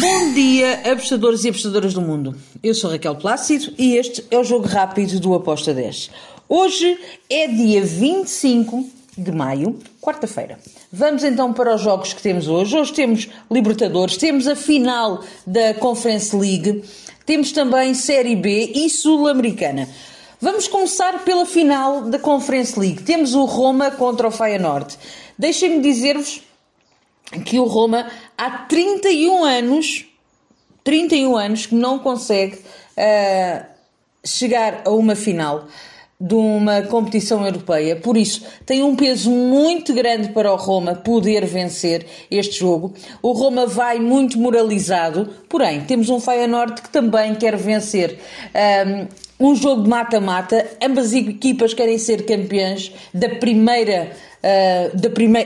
Bom dia, apostadores e apostadoras do mundo. Eu sou Raquel Plácido e este é o Jogo Rápido do Aposta 10. Hoje é dia 25 de maio, quarta-feira. Vamos então para os jogos que temos hoje. Hoje temos Libertadores, temos a final da Conference League, temos também Série B e Sul-Americana. Vamos começar pela final da Conference League. Temos o Roma contra o Feyenoord. Deixem-me dizer-vos que o Roma há 31 anos, 31 anos que não consegue uh, chegar a uma final de uma competição europeia. Por isso, tem um peso muito grande para o Roma poder vencer este jogo. O Roma vai muito moralizado, porém, temos um Feyenoord que também quer vencer. Um, um jogo de mata-mata, ambas as equipas querem ser campeãs da primeira uh, da, prime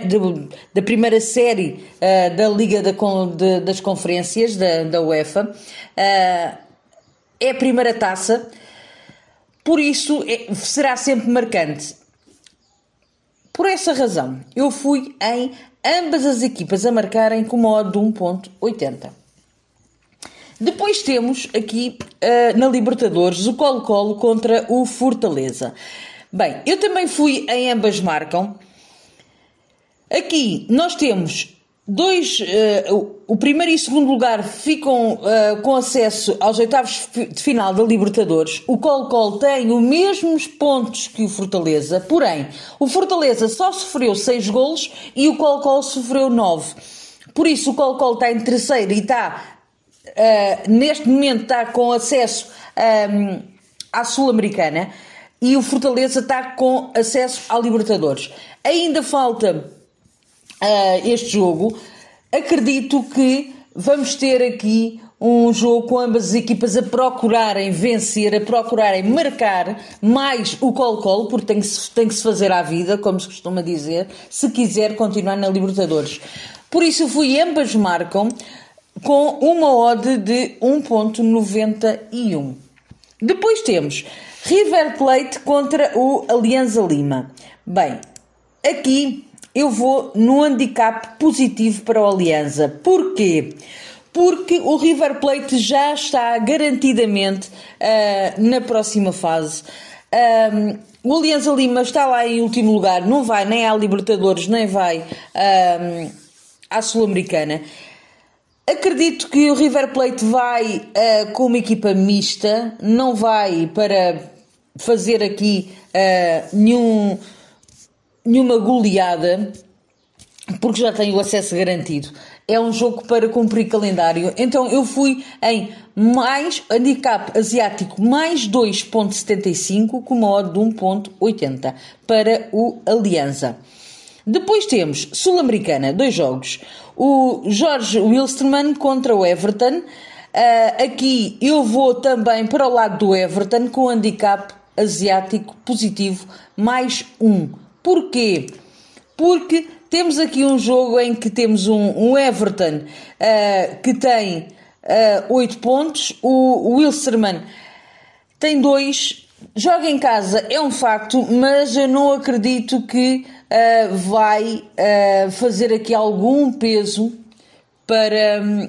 da primeira série uh, da Liga da, de, das Conferências da, da UEFA. Uh, é a primeira taça, por isso é, será sempre marcante. Por essa razão, eu fui em ambas as equipas a marcarem com modo de 1.80. Depois temos aqui uh, na Libertadores o Colo-Colo contra o Fortaleza. Bem, eu também fui em ambas marcam. Aqui nós temos dois. Uh, o primeiro e o segundo lugar ficam uh, com acesso aos oitavos de final da Libertadores. O Colo-Colo tem os mesmos pontos que o Fortaleza, porém, o Fortaleza só sofreu 6 golos e o Colo-Colo sofreu 9. Por isso, o Colo-Colo está em terceiro e está, uh, neste momento, está com acesso um, à Sul-Americana e o Fortaleza está com acesso à Libertadores. Ainda falta uh, este jogo, acredito que vamos ter aqui um jogo com ambas as equipas a procurarem vencer, a procurarem marcar mais o Colo-Colo, porque tem que, se, tem que se fazer à vida, como se costuma dizer, se quiser continuar na Libertadores. Por isso fui ambas marcam com uma odd de 1.91. Depois temos River Plate contra o Alianza Lima. Bem, aqui eu vou no handicap positivo para o Aliança. Porquê? Porque o River Plate já está garantidamente uh, na próxima fase. Um, o Aliança Lima está lá em último lugar, não vai nem à Libertadores, nem vai um, à Sul-Americana. Acredito que o River Plate vai uh, com uma equipa mista, não vai para fazer aqui uh, nenhum nenhuma goleada, porque já tem o acesso garantido. É um jogo para cumprir calendário. Então eu fui em mais handicap asiático mais 2.75 com uma odd de 1.80 para o Aliança. Depois temos Sul-Americana, dois jogos. O Jorge Wilstermann contra o Everton. Uh, aqui eu vou também para o lado do Everton com handicap asiático positivo mais 1 Porquê? Porque temos aqui um jogo em que temos um, um Everton uh, que tem uh, eh, 8 pontos, o, o Wilstermann tem 2, joga em casa, é um facto, mas eu não acredito que uh, vai fazer aqui algum peso para. Um,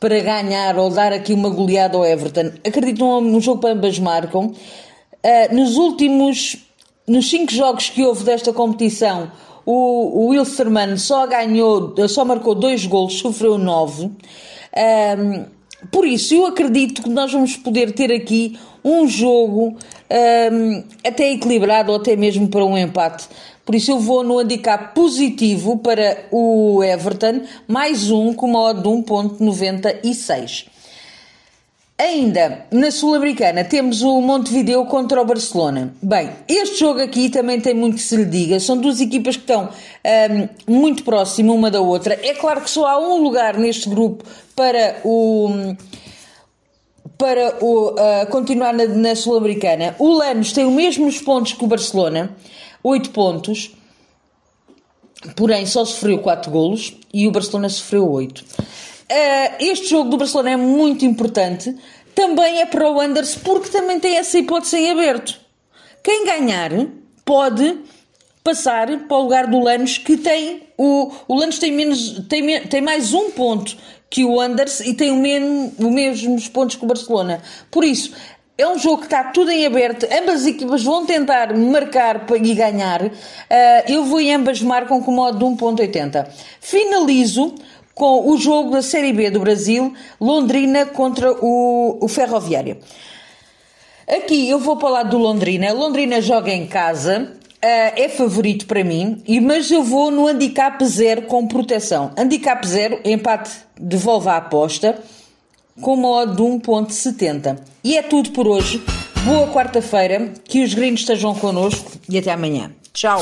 para ganhar ou dar aqui uma goleada ao Everton. Acredito num, jogo para ambas marcam. Uh, nos últimos nos cinco jogos que houve desta competição, o, o Wilstermann só ganhou, só marcou dois golos, sofreu nove. Um, por isso, eu acredito que nós vamos poder ter aqui um jogo um, até equilibrado ou até mesmo para um empate. Por isso, eu vou no handicap positivo para o Everton, mais um com uma odd de 1.96. Ainda na Sul-Americana temos o Montevideo contra o Barcelona. Bem, este jogo aqui também tem muito que se lhe diga. São duas equipas que estão um, muito próximas uma da outra. É claro que só há um lugar neste grupo para o para o, uh, continuar na, na Sul-Americana. O Lanús tem os mesmos pontos que o Barcelona, 8 pontos, porém só sofreu 4 golos e o Barcelona sofreu 8. Uh, este jogo do Barcelona é muito importante. Também é para o Anders, porque também tem essa hipótese em aberto. Quem ganhar pode passar para o lugar do Lanús, que tem o, o tem menos tem, tem mais um ponto que o Anders e tem o mesmo, os mesmos pontos que o Barcelona. Por isso, é um jogo que está tudo em aberto, ambas as equipas vão tentar marcar e ganhar. Uh, eu vou em ambas marcam com modo de 1.80. Finalizo com o jogo da Série B do Brasil, Londrina contra o, o Ferroviário. Aqui eu vou para o lado do Londrina. Londrina joga em casa, Uh, é favorito para mim, mas eu vou no handicap zero com proteção. Handicap zero, empate devolve a aposta com modo de 1.70. E é tudo por hoje. Boa quarta-feira, que os gringos estejam connosco e até amanhã. Tchau!